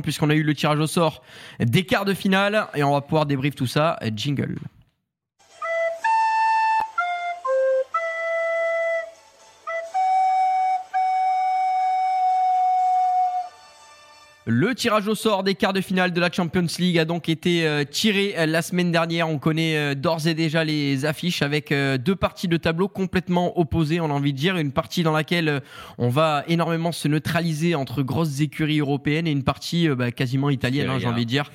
puisqu'on a eu le tirage au sort des quarts de finale et on va pouvoir débrief tout ça. Jingle. Le tirage au sort des quarts de finale de la Champions League a donc été euh, tiré euh, la semaine dernière. On connaît euh, d'ores et déjà les affiches avec deux parties de tableau complètement opposées, on a envie de dire. Une partie dans laquelle on va énormément se neutraliser entre grosses écuries européennes et une partie bah, quasiment italienne, hein, j'ai envie de dire.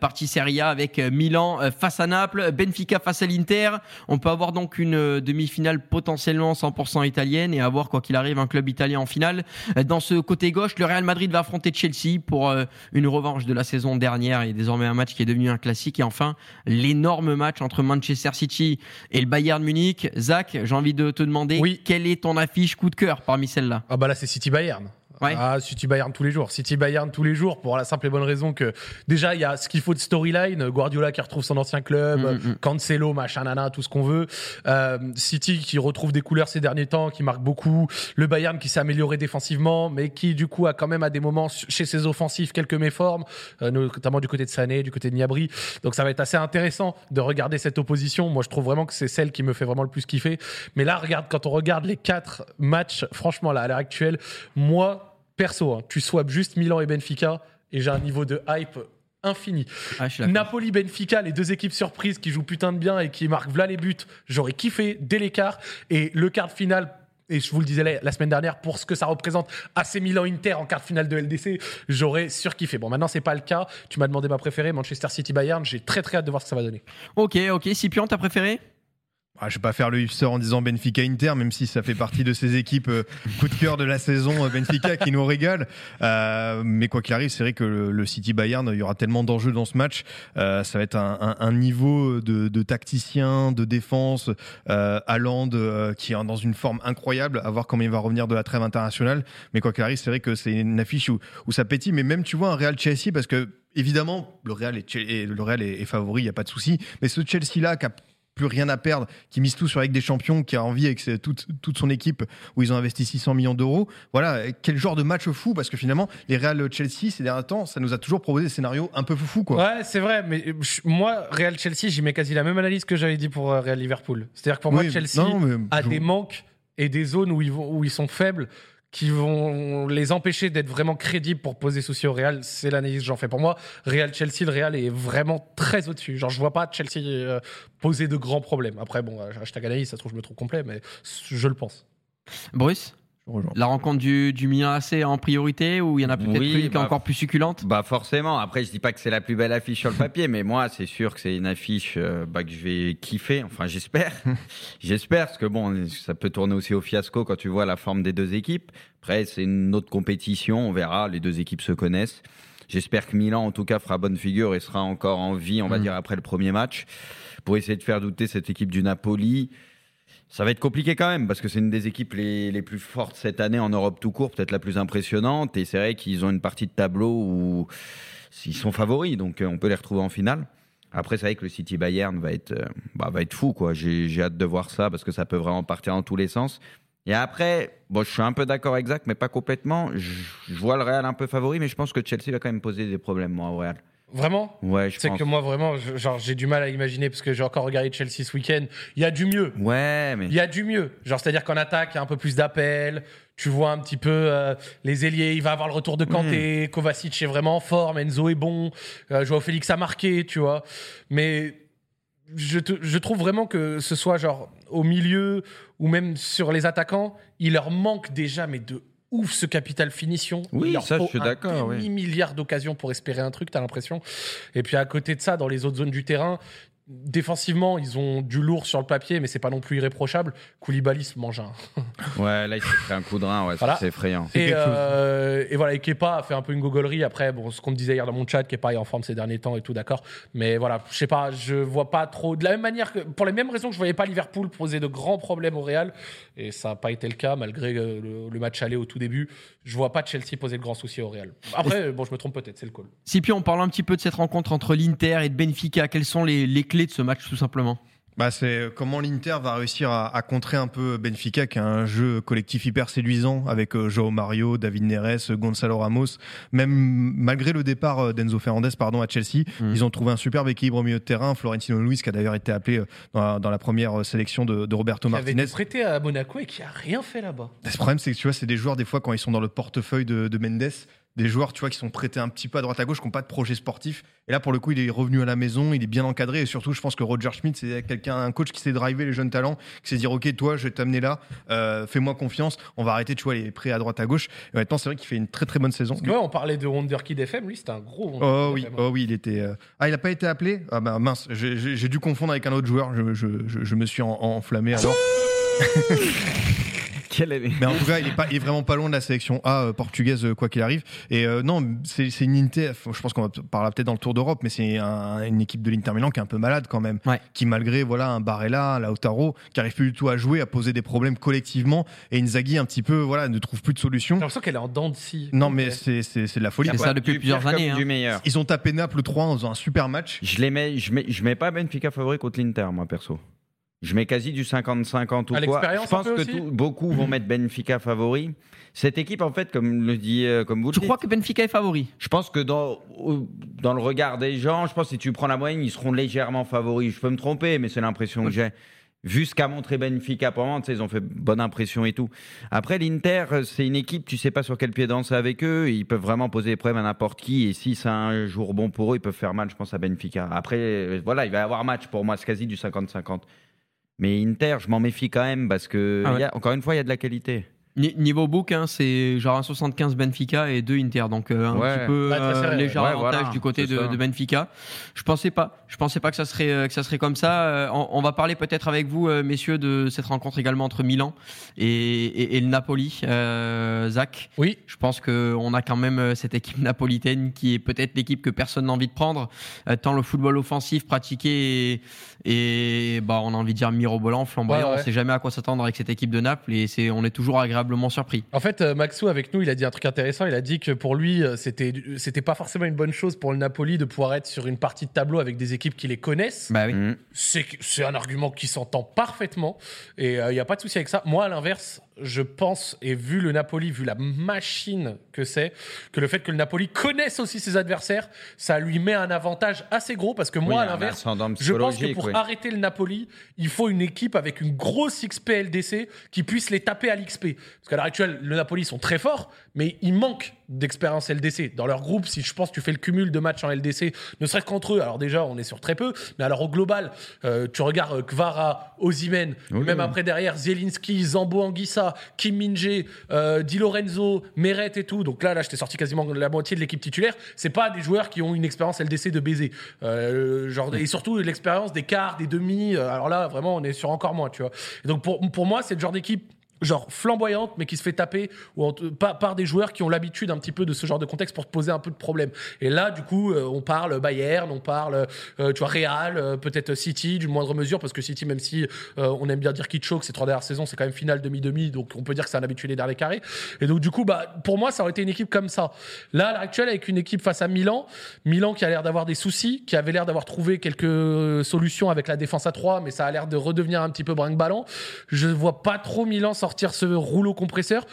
partie Serie A avec Milan face à Naples, Benfica face à l'Inter. On peut avoir donc une demi-finale potentiellement 100% italienne et avoir quoi qu'il arrive un club italien en finale. Dans ce côté gauche, le Real Madrid va affronter Chelsea pour euh, une revanche de la saison dernière et désormais un match qui est devenu un classique. Et enfin, l'énorme match entre Manchester City et le Bayern Munich. Zach, j'ai envie de te demander oui. quelle est ton affiche coup de cœur parmi celles-là? Ah bah là c'est City Bayern. Ah, City Bayern tous les jours. City Bayern tous les jours pour la simple et bonne raison que déjà il y a ce qu'il faut de storyline. Guardiola qui retrouve son ancien club, mm, mm, mm. Cancelo, machin, nana, tout ce qu'on veut. Euh, City qui retrouve des couleurs ces derniers temps, qui marque beaucoup. Le Bayern qui s'est amélioré défensivement, mais qui du coup a quand même à des moments chez ses offensifs quelques méformes, euh, notamment du côté de Sané, du côté de Niabri. Donc ça va être assez intéressant de regarder cette opposition. Moi je trouve vraiment que c'est celle qui me fait vraiment le plus kiffer. Mais là regarde quand on regarde les quatre matchs, franchement là à l'heure actuelle, moi perso, hein, tu swaps juste Milan et Benfica et j'ai un niveau de hype infini. Ah, Napoli-Benfica, les deux équipes surprises qui jouent putain de bien et qui marquent v'là les buts, j'aurais kiffé dès l'écart. Et le quart de finale, et je vous le disais la, semaine dernière, pour ce que ça représente AC Milan-Inter en quart de finale de LDC, j'aurais surkiffé. Bon, maintenant, c'est pas le cas. Tu m'as demandé ma préférée, Manchester City-Bayern. J'ai très très hâte de voir ce que ça va donner. Ok, ok. Scipion, ta préférée? Ah, je vais pas faire le hipster en disant Benfica Inter, même si ça fait partie de ces équipes euh, coup de cœur de la saison euh, Benfica qui nous régale. Euh, mais quoi qu'il arrive, c'est vrai que le, City Bayern, il y aura tellement d'enjeux dans ce match. ça va être un, niveau de, tacticien, de défense. Euh, qui est dans une forme incroyable. À voir comment il va revenir de la trêve internationale. Mais quoi qu'il arrive, c'est vrai que c'est une affiche où, ça pétille. Mais même, tu vois, un Real Chelsea, parce que évidemment, le Real est, favori, il y a pas de souci. Mais ce Chelsea là, qui a plus rien à perdre, qui mise tout sur avec des champions, qui a envie avec toute, toute son équipe où ils ont investi 600 millions d'euros. Voilà, quel genre de match fou parce que finalement les Real Chelsea ces derniers temps, ça nous a toujours proposé des scénarios un peu fou quoi. Ouais, c'est vrai, mais moi Real Chelsea, j'y mets quasi la même analyse que j'avais dit pour euh, Real Liverpool. C'est-à-dire que pour moi Chelsea a des manques et des zones où ils, vont, où ils sont faibles qui vont les empêcher d'être vraiment crédibles pour poser souci au Real. C'est l'analyse que j'en fais. Pour moi, Real Chelsea, le Real est vraiment très au-dessus. Genre, je vois pas Chelsea euh, poser de grands problèmes. Après, bon, hashtag analyse, ça trouve, je me trouve complet, mais je le pense. Bruce? La rencontre du, du Milan AC en priorité ou il y en a peut-être une qui est bah, encore plus succulente? Bah forcément. Après, je dis pas que c'est la plus belle affiche sur le papier, mais moi, c'est sûr que c'est une affiche euh, bah, que je vais kiffer. Enfin, j'espère. j'espère parce que bon, ça peut tourner aussi au fiasco quand tu vois la forme des deux équipes. Après, c'est une autre compétition. On verra. Les deux équipes se connaissent. J'espère que Milan, en tout cas, fera bonne figure et sera encore en vie, on va mm. dire, après le premier match, pour essayer de faire douter cette équipe du Napoli. Ça va être compliqué quand même parce que c'est une des équipes les, les, plus fortes cette année en Europe tout court, peut-être la plus impressionnante. Et c'est vrai qu'ils ont une partie de tableau où ils sont favoris, donc euh, on peut les retrouver en finale. Après, c'est vrai que le City Bayern va être, euh, bah, va être fou, quoi. J'ai hâte de voir ça parce que ça peut vraiment partir dans tous les sens. Et après, bon, je suis un peu d'accord Zach, mais pas complètement. Je, je, vois le Real un peu favori, mais je pense que Chelsea va quand même poser des problèmes, moi, au Real. Vraiment Ouais, je C'est que moi, vraiment, genre, j'ai du mal à imaginer parce que j'ai encore regardé Chelsea ce week-end. Il y a du mieux. Ouais, mais. Il y a du mieux. Genre, c'est-à-dire qu'en attaque, il y a un peu plus d'appels. Tu vois un petit peu euh, les ailiers. Il va avoir le retour de Kanté. Mm. Kovacic est vraiment en forme. Enzo est bon. Euh, Joao Félix a marqué, tu vois. Mais je, je trouve vraiment que ce soit genre au milieu ou même sur les attaquants, il leur manque déjà, mais de ouf ce capital finition. Oui, il ça, je suis d'accord. Oui. milliards d'occasions pour espérer un truc, t'as l'impression. Et puis à côté de ça, dans les autres zones du terrain, Défensivement, ils ont du lourd sur le papier, mais c'est pas non plus irréprochable. Koulibaly se mange un. ouais, là, il s'est pris un coup de rein, ouais, c'est effrayant. Et, euh, et, voilà, et Kepa a fait un peu une gogolerie. Après, bon, ce qu'on me disait hier dans mon chat, Kepa est en forme ces derniers temps et tout, d'accord. Mais voilà, je sais pas, je vois pas trop. De la même manière que, pour les mêmes raisons que je voyais pas Liverpool poser de grands problèmes au Real, et ça n'a pas été le cas malgré le, le, match aller au tout début, je vois pas Chelsea poser de grands soucis au Real. Après, bon, je me trompe peut-être, c'est le call. Si puis on parle un petit peu de cette rencontre entre l'Inter et de Benfica, quelles sont les, les clés de ce match tout simplement bah, c'est comment l'Inter va réussir à, contrer un peu Benfica, qui a un jeu collectif hyper séduisant avec euh, Joao Mario, David Neres, Gonzalo Ramos. Même malgré le départ euh, d'Enzo Fernandez pardon, à Chelsea, mmh. ils ont trouvé un superbe équilibre au milieu de terrain. Florentino Luis, qui a d'ailleurs été appelé euh, dans la, première sélection de, Roberto Martinez. Qui avait été prêté à Monaco et qui a rien fait là-bas. Le problème, c'est que tu vois, c'est des joueurs, des fois, quand ils sont dans le portefeuille de, de Mendes, des joueurs, tu vois, qui sont prêtés un petit peu à droite à gauche, qui n'ont pas de projet sportif. Et là, pour le coup, il est revenu à la maison, il est bien encadré. Et surtout, je pense que Roger Schmidt, c'est quelqu'un, un coach qui sait driver les jeunes talents, qui sait dire, OK, toi, je vais t'amener là, euh, fais-moi confiance, on va arrêter, tu vois, les prêts à droite à gauche. Et maintenant, c'est vrai qu'il fait une très très bonne saison. ouais, on parlait de Wonderkid FM, lui, c'était un gros Oh oui, oh oui, il était. Euh, ah, il n'a pas été appelé? Ah bah mince, j'ai dû confondre avec un autre joueur, je, je, je, me suis enflammé alors. Mais en tout cas, il est, pas, il est vraiment pas loin de la sélection A euh, portugaise, euh, quoi qu'il arrive. Et euh, non, c'est une Inter, je pense qu'on va parler peut-être dans le tour d'Europe, mais c'est une équipe de l'Inter Milan qui est un peu malade quand même. Qui, malgré voilà, un Barella, un Lautaro, qui arrive plus du tout à jouer, à poser des problèmes collectivement. Et Inzaghi, un petit peu, voilà, ne trouve plus de solution. J'ai l'impression qu'elle est en dents de scie. Non, mais c'est de la folie. C'est ça depuis plusieurs années. Hein. Ils ont tapé Naples 3 en faisant un super match. Je les mets, je mets, je mets pas Benfica favori contre l'Inter, moi perso. Je mets quasi du 50-50 ou quoi. Je pense que beaucoup vont mettre Benfica favori. Cette équipe, en fait, comme le dit, euh, comme vous Tu crois que Benfica est favori? Je pense que dans, dans le regard des gens, je pense que si tu prends la moyenne, ils seront légèrement favoris. Je peux me tromper, mais c'est l'impression que j'ai. Vu ce qu'a montré Benfica pendant, ils ont fait bonne impression et tout. Après, l'Inter, c'est une équipe, tu sais pas sur quel pied danser avec eux. Ils peuvent vraiment poser des problèmes à n'importe qui. Et si c'est un jour bon pour eux, ils peuvent faire mal, je pense, à Benfica. Après, voilà, il va y avoir match pour moi, c'est quasi du 50-50. Mais Inter, je m'en méfie quand même parce que, ah encore une fois, il y a de la qualité. Niveau book, hein, c'est genre un 75 Benfica et 2 Inter, donc euh, un petit peu euh, léger avantage du côté de, Benfica. Je pensais pas, je pensais pas que ça serait euh, que ça serait comme ça. On, va parler peut-être avec vous, messieurs, de cette rencontre également entre Milan et, et, le Napoli. Zach, oui, je pense que on a quand même cette équipe napolitaine qui est peut-être l'équipe que personne n'a envie de prendre, tant le football offensif pratiqué et, bah on a envie de dire mirobolant, flamboyant. On sait jamais à quoi s'attendre avec cette équipe de Naples et c'est on est toujours agréable surpris. En fait, euh, Maxou, avec nous, il a dit un truc intéressant. Il a dit que pour lui, euh, c'était, c'était pas forcément une bonne chose pour le Napoli de pouvoir être sur une partie de tableau avec des équipes qui les connaissent. Bah oui. Mmh. C'est, c'est un argument qui s'entend parfaitement. Et il euh, n'y a pas de souci avec ça. Moi, à l'inverse, je pense, et vu le Napoli, vu la machine que c'est, que le fait que le Napoli connaisse aussi ses adversaires, ça lui met un avantage assez gros parce que moi, à l'inverse, je pense que pour arrêter le Napoli, il faut une équipe avec une grosse XP LDC qui puisse les taper à l'XP. Parce qu'à l'heure actuelle, le Napoli sont très forts, mais il manque d'expérience LDC. Dans leur groupe, si je pense tu fais le cumul de matchs en LDC, ne serait-ce qu'entre eux, alors déjà, on est sur très peu, mais alors au global, euh, tu regardes Kvara, Ozimen, même après derrière, Zielinski, Zambo Anguissa, Kim Minje, euh, Di Lorenzo, Meret et tout. Donc là, là, je t'ai sorti quasiment la moitié de l'équipe titulaire. C'est pas des joueurs qui ont une expérience LDC de baiser. Euh, genre, et surtout l'expérience des quarts, des demi. Euh, alors là, vraiment, on est sur encore moins, tu vois. donc pour, pour moi, c'est le genre d'équipe genre flamboyante mais qui se fait taper ou par, des joueurs qui ont l'habitude un petit peu de ce genre de contexte pour poser un peu de problème. Et là du coup euh, on parle Bayern on parle euh, tu vois Real euh, peut-être City d'une moindre mesure parce que City même si on aime bien dire qu'il choque ces trois dernières saisons c'est quand même finale demi-demi donc on peut dire que c'est un habitué dans les carrés. Et donc du coup bah pour moi ça aurait été une équipe comme ça. Là à l'heure actuelle avec une équipe face à Milan Milan qui a l'air d'avoir des soucis qui avait l'air d'avoir trouvé quelques solutions avec la défense à 3 mais ça a l'air de redevenir un petit peu brinque-ballant. Je vois pas trop Milan sortir sortir ce rouleau compresseur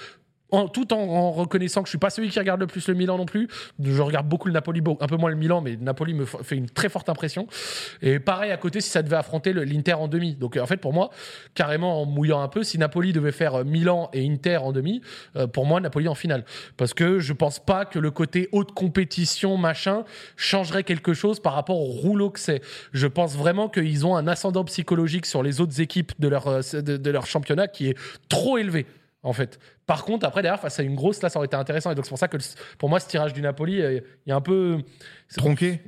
tout en, reconnaissant que je suis pas celui qui regarde le plus le Milan non plus. Je regarde beaucoup le Napoli, un peu moins le Milan, mais Napoli me fait une très forte impression. Et pareil à côté, si ça devait affronter l'Inter en demi. Donc en fait, pour moi, carrément en mouillant un peu, si Napoli devait faire euh, Milan et Inter en demi, euh, pour moi, Napoli en finale. Parce que je pense pas que le côté haute compétition, machin, changerait quelque chose par rapport au rouleau que c'est. Je pense vraiment qu'ils ont un ascendant psychologique sur les autres équipes de leur, euh, de leur championnat qui est trop élevé en fait. Par contre, après, derrière, face à une grosse, là, ça aurait été intéressant. Et donc, c'est pour ça que, pour moi, ce tirage du Napoli, euh, il y a un peu. Tronqué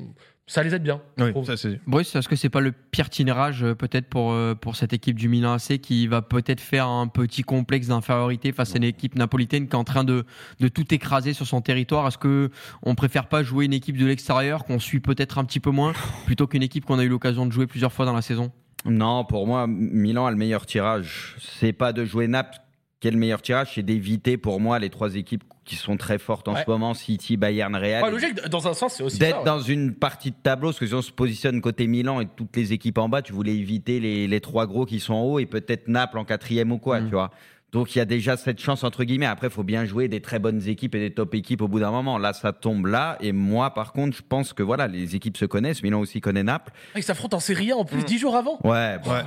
ça les aide bien. Oui, ça c'est. Bruce, est-ce que c'est pas le pire tirage euh, peut-être pour, euh, pour cette équipe du Milan AC qui va peut-être faire un petit complexe d'infériorité face à une équipe napolitaine qui est en train de, de tout écraser sur son territoire? Est-ce que on préfère pas jouer une équipe de l'extérieur qu'on suit peut-être un petit peu moins plutôt qu'une équipe qu'on a eu l'occasion de jouer plusieurs fois dans la saison? Non, pour moi, Milan a le meilleur tirage. C'est pas de jouer Naples quel meilleur tirage C'est d'éviter pour moi les trois équipes qui sont très fortes en ce moment, City, Bayern, Real. Ouais, logique, dans un sens, c'est aussi D'être dans une partie de tableau, parce que si on se positionne côté Milan et toutes les équipes en bas, tu voulais éviter les, les trois gros qui sont en haut et peut-être Naples en quatrième ou quoi, mm. tu vois. Donc il y a déjà cette chance entre guillemets. Après, il faut bien jouer des très bonnes équipes et des top équipes au bout d'un moment. Là, ça tombe là. Et moi, par contre, je pense que voilà, les équipes se connaissent. Milan aussi connaît Naples. Ah, ils s'affrontent en Série A en plus mm. dix jours avant. Ouais. ouais.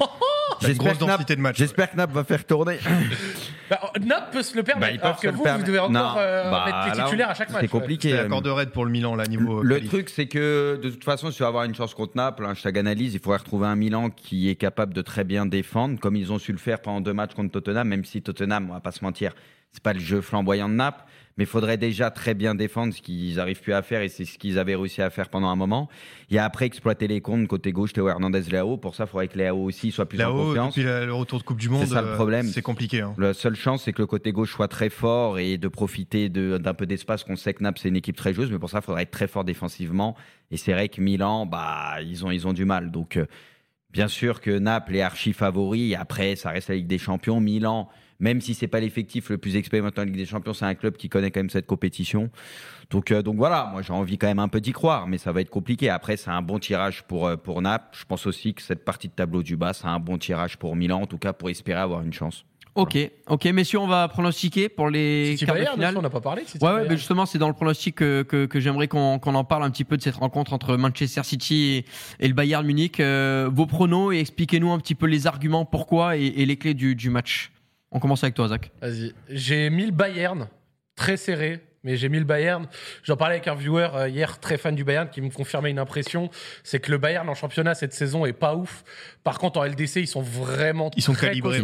J'espère que, Naples, de match, j'espère que Naples va faire tourner. bah, Naples peut se le permettre. Bah, alors que vous, vous devez encore euh, bah, mettre les titulaires à chaque match. C'est compliqué. C'est l'accord de raid pour le Milan là niveau. Le truc, c'est que de toute façon, si tu avoir une chance contre Naples, hein, chaque analyse, il faudrait retrouver un Milan qui est capable de très bien défendre, comme ils ont su le faire pendant deux matchs contre Tottenham, même si Tottenham, on va pas se mentir, c'est pas le jeu flamboyant de Naples mais il faudrait déjà très bien défendre ce qu'ils n'arrivent plus à faire et c'est ce qu'ils avaient réussi à faire pendant un moment. Il y a après exploiter les comptes côté gauche, Théo Hernandez, Léo. Pour ça, il faudrait que Léo aussi soit plus en confiance. Depuis le retour de Coupe du Monde, c'est ça le problème. C'est compliqué. Hein. La seule chance, c'est que le côté gauche soit très fort et de profiter d'un peu d'espace. Qu'on sait que Naples c'est une équipe très joueuse, mais pour ça, il faudrait être très fort défensivement. Et c'est vrai que Milan, bah, ils ont, ils ont du mal. Donc, euh, bien sûr que Naples est archi favori. Après, ça reste la Ligue des Champions. Milan même si c'est pas l'effectif le plus expérimenté en Ligue des Champions, c'est un club qui connaît quand même cette compétition. Donc, euh, donc voilà, moi j'ai envie quand même un peu d'y croire, mais ça va être compliqué. Après, c'est un bon tirage pour, euh, pour Naples. Je pense aussi que cette partie de tableau du bas, c'est un bon tirage pour Milan, en tout cas pour espérer avoir une chance. Ok, ok, messieurs, on va pronostiquer pour les quarts de finale. On n'a pas parlé. ouais, ouais mais justement, c'est dans le pronostic que, que, j'aimerais qu'on en parle un petit peu de cette rencontre entre Manchester City et, le Bayern Munich. Euh, vos pronos et expliquez-nous un petit peu les arguments, pourquoi et, les clés du, du match. On commence avec toi, Zach. Vas-y. J'ai mis le Bayern, très serré, mais j'ai mis le Bayern. J'en parlais avec un viewer euh, hier, très fan du Bayern, qui me confirmait une impression c'est que le Bayern en championnat cette saison est pas ouf. Par contre, en LDC, ils sont vraiment ils sont très calibrés.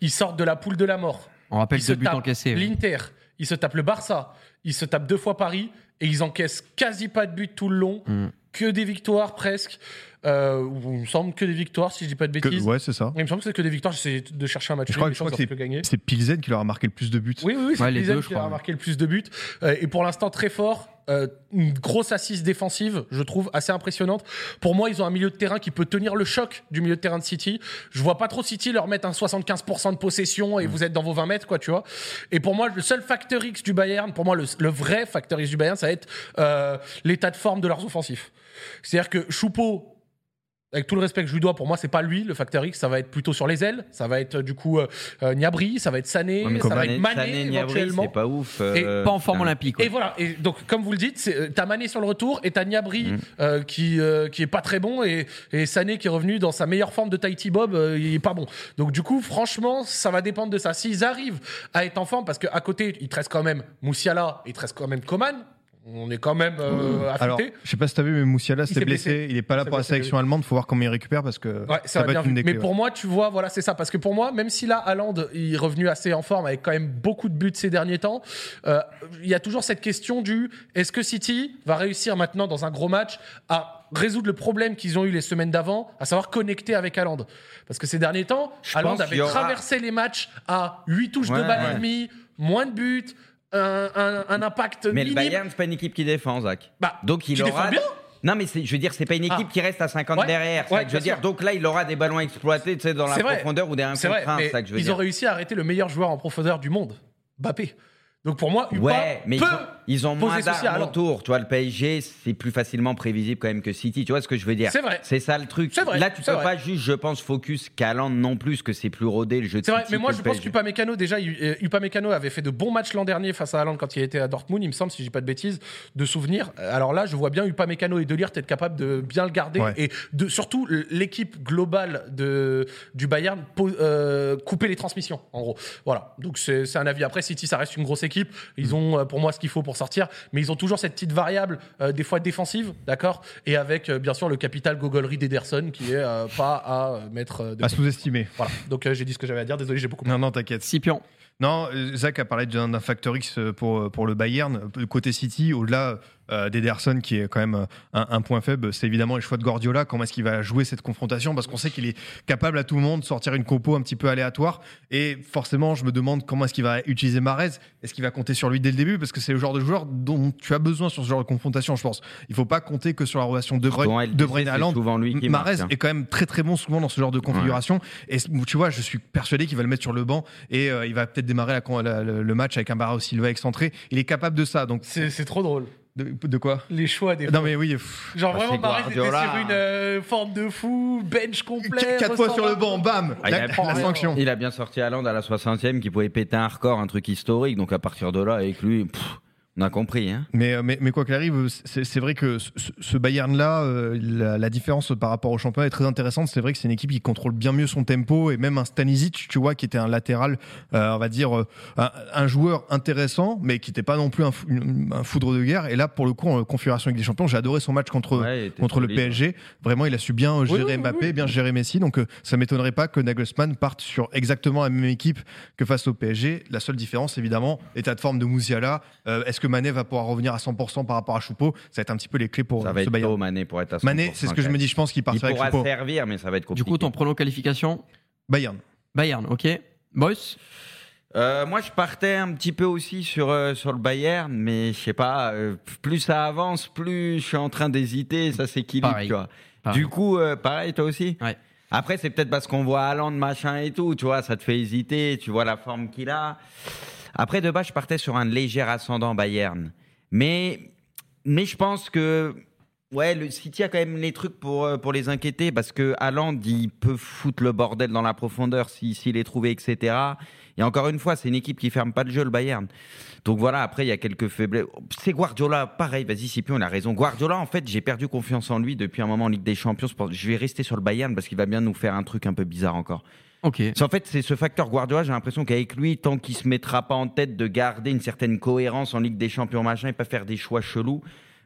Ils sortent de la poule de la mort. On rappelle deux buts encaissés. L'Inter, ils se tapent le Barça, ils se tapent deux fois Paris et ils encaissent quasi pas de but tout le long, mm. Que des victoires presque. Euh, il me semble que des victoires, si je dis pas de bêtises. ouais, c'est ça. Il me semble que c'est que des victoires. J'essaie de chercher un match. Je crois, je crois que c'est Pilsen qui leur a marqué le plus de buts. Oui, oui, oui c'est Pilsen qui leur a marqué le plus de buts. Euh, et pour l'instant, très fort. Euh, une grosse assise défensive, je trouve assez impressionnante. Pour moi, ils ont un milieu de terrain qui peut tenir le choc du milieu de terrain de City. Je vois pas trop City leur mettre un 75% de possession et vous êtes dans vos 20 mètres, quoi, tu vois. Et pour moi, le seul facteur X du Bayern, pour moi, le, le vrai facteur X du Bayern, ça va être l'état de forme de leurs offensifs. C'est-à-dire que Choupeau, avec tout le respect que je lui dois, pour moi, c'est pas lui le facteur X. Ça va être plutôt sur les ailes. Ça va être du coup euh, euh Niabri, ça va être Sané, ça va être Mané éventuellement. C'est pas ouf. et euh, pas en forme olympique. Et voilà. Et donc, comme vous le dites, euh, t'as Mané sur le retour et t'as Niabri mm. qui qui est pas très bon et, et, Sané qui est revenu dans sa meilleure forme de Tahiti Bob, il est pas bon. Donc du coup, franchement, ça va dépendre de ça. S'ils arrivent à être en forme, parce qu'à côté, il te reste quand même Moussiala, il te reste quand même Coman on est quand même euh, Alors, je sais pas si tu as vu, mais Moussiala s'est blessé. Il est pas là pour la sélection allemande. Il faut voir comment il récupère parce que ça, va être une Mais pour moi, tu vois, voilà, c'est ça. Parce que pour moi, même si là, Haaland il est revenu assez en forme avec quand même beaucoup de buts ces derniers temps, euh, il y a toujours cette question du est-ce que City va réussir maintenant dans un gros match à résoudre le problème qu'ils ont eu les semaines d'avant, à savoir connecter avec Haaland? Parce que ces derniers temps, Haaland avait traversé les matchs à 8 touches de balle et demi, moins de buts un, impact Mais le Bayern, c'est pas une équipe qui défend, Zach. Bah, donc il aura. bien non, mais je veux dire, c'est pas une équipe ah. qui reste à 50 derrière. je veux dire, donc là, il aura des ballons exploités dans la profondeur ou des 1 contre 1. Ils ont réussi à arrêter le meilleur joueur en profondeur du monde, Bappé. Donc pour moi, Upa ouais, mais peut ils ont, moins d'armes autour. Tu vois, le PSG, c'est plus facilement prévisible quand même que City. Tu vois ce que je veux dire? C'est vrai. C'est ça le truc. Vrai, Là, tu peux pas juste, je pense, focus qu'Aland non plus, que c'est plus rodé le jeu de C'est vrai, mais moi, je pense qu'Upamecano, déjà, euh, Upamecano avait fait de bons matchs l'an dernier face à Haaland quand il était à Dortmund, il me semble, si je dis pas de bêtises, de souvenirs. Alors là, je vois bien Upamecano et Delirte être capable de bien le garder et de surtout l'équipe globale de, du Bayern euh, couper les transmissions, en gros. Voilà. Donc c'est un avis. Après, City, ça reste une grosse équipe. Ils ont euh, pour moi ce qu'il faut pour sortir, mais ils ont toujours cette petite variable, euh, des fois défensive, d'accord Et avec euh, bien sûr le capital gogolerie d'Ederson qui est pas à mettre. à sous-estimer. Voilà. Donc j'ai dit ce que j'avais à dire. Désolé, j'ai beaucoup. Non, non, t'inquiète. Sipion. Non, Zach a parlé d'un facteur X pour, pour le Bayern. Côté City, au-delà euh, d'Ederson, qui est quand même euh, un, point faible, c'est évidemment les choix de Guardiola. Comment est-ce qu'il va jouer cette confrontation? Parce qu'on sait qu'il est capable à tout le monde de sortir une compo un petit peu aléatoire. Et forcément, je me demande comment est-ce qu'il va utiliser Marez. Est-ce qu'il va compter sur lui dès le début? Parce que c'est le genre de joueur dont tu as besoin sur ce genre de confrontation, je pense. Il faut pas compter que sur la relation de Bruyne, de Bruyne à Marez hein. est quand même très très bon souvent dans ce genre de configuration. Et tu vois, je suis persuadé qu'il va le mettre sur le banc et euh, il va peut-être démarrer le match avec un Barra Silva excentré. Il est capable de ça. Donc c'est trop drôle. De, quoi Les choix des Non mais oui. Genre ah, vraiment Marais était sur une euh, forme de fou, bench complet. 4 fois sur le banc, bam ah, il, a, la sanction. il a bien sorti à Land à la 60e qui pouvait péter un record, un truc historique. Donc à partir de là, avec lui, on a compris. Hein mais, euh, mais, mais, quoi qu'il arrive, c'est vrai que ce, Bayern-là, euh, la, différence par rapport au championnat est très intéressante. C'est vrai que c'est une équipe qui contrôle bien mieux son tempo et même un Stanisic, tu vois, qui était un latéral, euh, on va dire, un, joueur intéressant, mais qui n'était pas non plus un, un, foudre de guerre. Et là, pour le coup, en configuration avec des champions, j'ai adoré son match contre, contre le PSG. Vraiment, il a su bien gérer Mbappé, bien gérer Messi. Donc, ça m'étonnerait pas que Nagelsmann parte sur exactement la même équipe que face au PSG. La seule différence, évidemment, l'état de forme de Mouziala. Est-ce que Mané va pouvoir revenir à 100% par rapport à Choupeau. Ça va être un petit peu les clés pour ça va être Bayern. Mané pour être à 100%. Mané, c'est ce que je me dis. Je pense qu'il partira avec Choupeau. Il pourra servir, mais ça va être compliqué. Du coup, ton prono qualification Bayern. Bayern, ok. Boys euh, moi, je partais un petit peu aussi sur euh, sur le Bayern, mais je sais pas. Euh, plus ça avance, plus je suis en train d'hésiter. Ça s'équilibre, tu vois. Du coup, pareil, toi aussi. Ouais. Après, c'est peut-être parce qu'on voit Haaland machin et tout, tu vois, ça te fait hésiter. Tu vois la forme qu'il a. Après, de base, je partais sur un léger ascendant Bayern. Mais, mais je pense que ouais, le City a quand même les trucs pour, euh, pour les inquiéter parce que Haaland, il peut foutre le bordel dans la profondeur s'il si, est trouvé, etc. Et encore une fois, c'est une équipe qui ferme pas le jeu, le Bayern. Donc voilà, après, il y a quelques faiblesses. C'est Guardiola, pareil, vas-y, Scipion, on a raison. Guardiola, en fait, j'ai perdu confiance en lui depuis un moment en Ligue des Champions. Je vais rester sur le Bayern parce qu'il va bien nous faire un truc un peu bizarre encore. Ok. En fait, c'est ce facteur Guardiola. J'ai l'impression qu'avec lui, tant qu'il se mettra pas en tête de garder une certaine cohérence en Ligue des Champions, machin, et pas faire des choix chelous.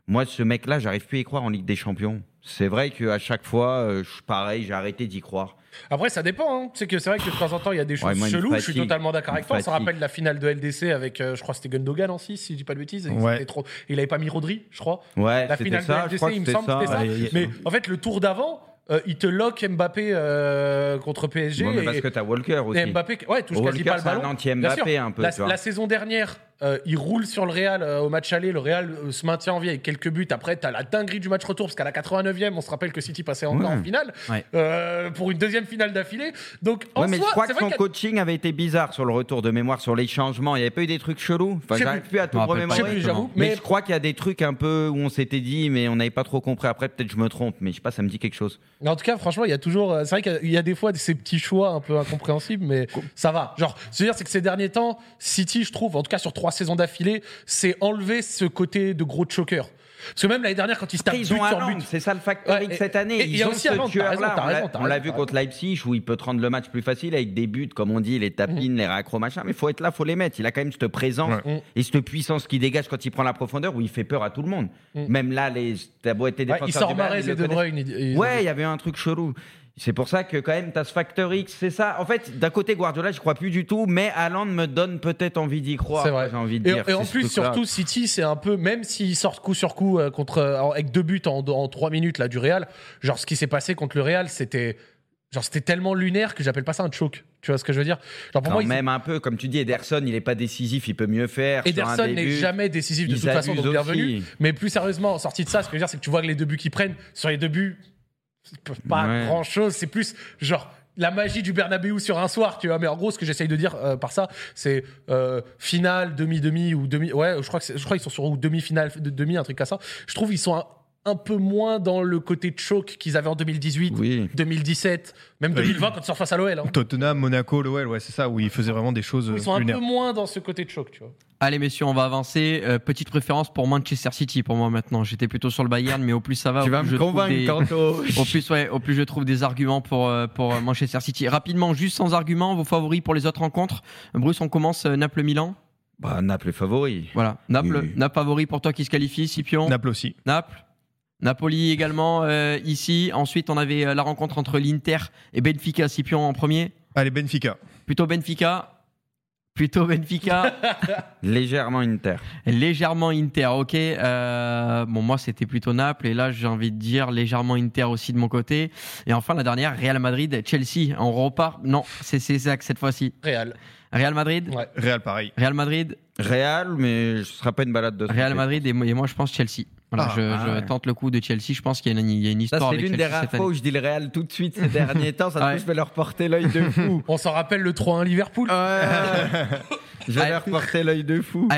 Moi, ce mec-là, j'arrive plus à y croire en Ligue des Champions. C'est vrai qu'à chaque fois, euh, pareil, j'ai arrêté d'y croire. Après, ça dépend. Hein. C'est que c'est vrai que de temps en temps, il y a des choses cheloues. je suis totalement d'accord avec toi. On se rappelle la finale de LDC avec, euh, je crois, c'était Gundogan en 6, si je dis pas de bêtises. Trop... Il avait pas mis Rodri, je crois. Ouais, la finale ça, de LDC, il me semble que c'était ça. Mais en fait, le tour d'avant, euh, il te lock Mbappé euh, contre PSG. Ouais, mais parce que t'as Walker aussi. Mbappé, ouais, touche quasi pas le ballon. un anti-Mbappé un peu. La, tu vois. la saison dernière, euh, il roule sur le Real au match aller. Le Real se maintient en vie avec quelques buts. Après, t'as la dinguerie du match retour parce qu'à la 89e, on se rappelle que City passait encore en finale pour une deuxième finale d'affilée. Donc, en mais soi, je crois que son coaching avait été bizarre sur le retour de mémoire, sur les changements. Il n'y avait pas eu des trucs chelous? Enfin, j'arrive plus à tout remémorer. Mais, je crois qu'il y a des trucs un peu où on s'était dit, mais on n'avait pas trop compris. Après, peut-être je me trompe, mais je sais pas, ça me dit quelque chose. En tout cas, franchement, il y a toujours. Euh, c'est vrai qu'il y a des fois ces petits choix un peu incompréhensibles, mais ça va. Genre, ce que dire, c'est que ces derniers temps, City, je trouve, en tout cas sur trois saisons d'affilée, c'est enlever ce côté de gros choker. Parce que même l'année dernière, quand ils se tapent ont sur but, c'est ça le facteur cette année. ils ont aussi ce tueur-là. On l'a vu contre Leipzig où il peut te rendre le match plus facile avec des buts, comme on dit, les tapines, mm. les raccros, machin. Mais il faut être là, faut les mettre. Il a quand même cette présence et cette puissance qui dégage quand il prend la profondeur où il fait peur à tout le monde. Mm. Même là, les t'as beau être défenseurs il sort Marais et De Bruyne. Ouais, il y avait un truc chelou. C'est pour ça que quand même, tu as ce facteur X, c'est ça. En fait, d'un côté, Guardiola, je crois plus du tout, mais Haaland me donne peut-être envie d'y croire. C'est vrai. J'ai envie de et, dire. Et en plus, surtout, City, c'est un peu, même s'ils sortent coup sur coup euh, contre, euh, avec deux buts en, en trois minutes là du Real, genre ce qui s'est passé contre le Real, c'était. Genre, c'était tellement lunaire que j'appelle pas ça un choke. Tu vois ce que je veux dire? Genre pour moi, même un peu, comme tu dis, Ederson, il est pas décisif, il peut mieux faire. Ederson n'est jamais décisif de toute façon, donc bienvenue. Mais plus sérieusement, en sortie de ça, ce que je veux dire, c'est que tu vois que les deux buts qu'ils prennent, sur les deux buts, pas grand chose. C'est plus genre la magie du Bernabeu sur un soir, tu vois. Mais en gros, ce que j'essaye de dire euh, par ça, c'est euh, finale, demi-demi ou demi. Ouais, je crois que je crois qu'ils sont sur demi-finale, demi, un truc comme ça. Je trouve ils sont un, peu moins dans le côté de choc qu'ils avaient en 2018, 2017, même 2020 quand ils sont face à l'OL. Hein. Tottenham, Monaco, l'OL, ouais, c'est ça, où ils faisaient vraiment des choses. Ils sont un peu moins dans ce côté de choc, tu vois. Allez messieurs, on va avancer. Euh, petite préférence pour Manchester City pour moi maintenant. J'étais plutôt sur le Bayern, mais au plus ça va, tu vas me convaincre au plus ouais, au plus je trouve des arguments pour euh, pour euh, Manchester City. Rapidement, juste sans argument, vos favoris pour les autres rencontres. Bruce, on commence Naples-Milan. Bah Naples est favori. Voilà, Naples, Naples favori pour toi qui se qualifie, Scipion. Naples aussi. Naples. Napoli également ici. Ensuite, on avait la rencontre entre l'Inter et Benfica. Scipion en premier. Allez, Benfica. Plutôt Benfica Plutôt Benfica. Légèrement Inter. Légèrement Inter, ok. Euh, bon, moi, c'était plutôt Naples. Et là, j'ai envie de dire légèrement Inter aussi de mon côté. Et enfin, la dernière, Real Madrid, Chelsea. On repart. Non, c'est Césac cette fois-ci. Real. Real Madrid Ouais. Real, pareil. Real Madrid Real, mais ce sera pas une balade de Real. Madrid et moi, et moi, je pense Chelsea. Voilà, Ah, je, ah je ouais. tente le coup de Chelsea. Je pense qu'il y, a une- il y a une Ça, histoire c'est avec l'une des rares fois où je dis le Real tout de suite ces derniers temps. Ça se Ouais. trouve, je vais leur porter l'œil de fou. On s'en rappelle le 3-1 Liverpool Je vais leur porter l'œil de fou.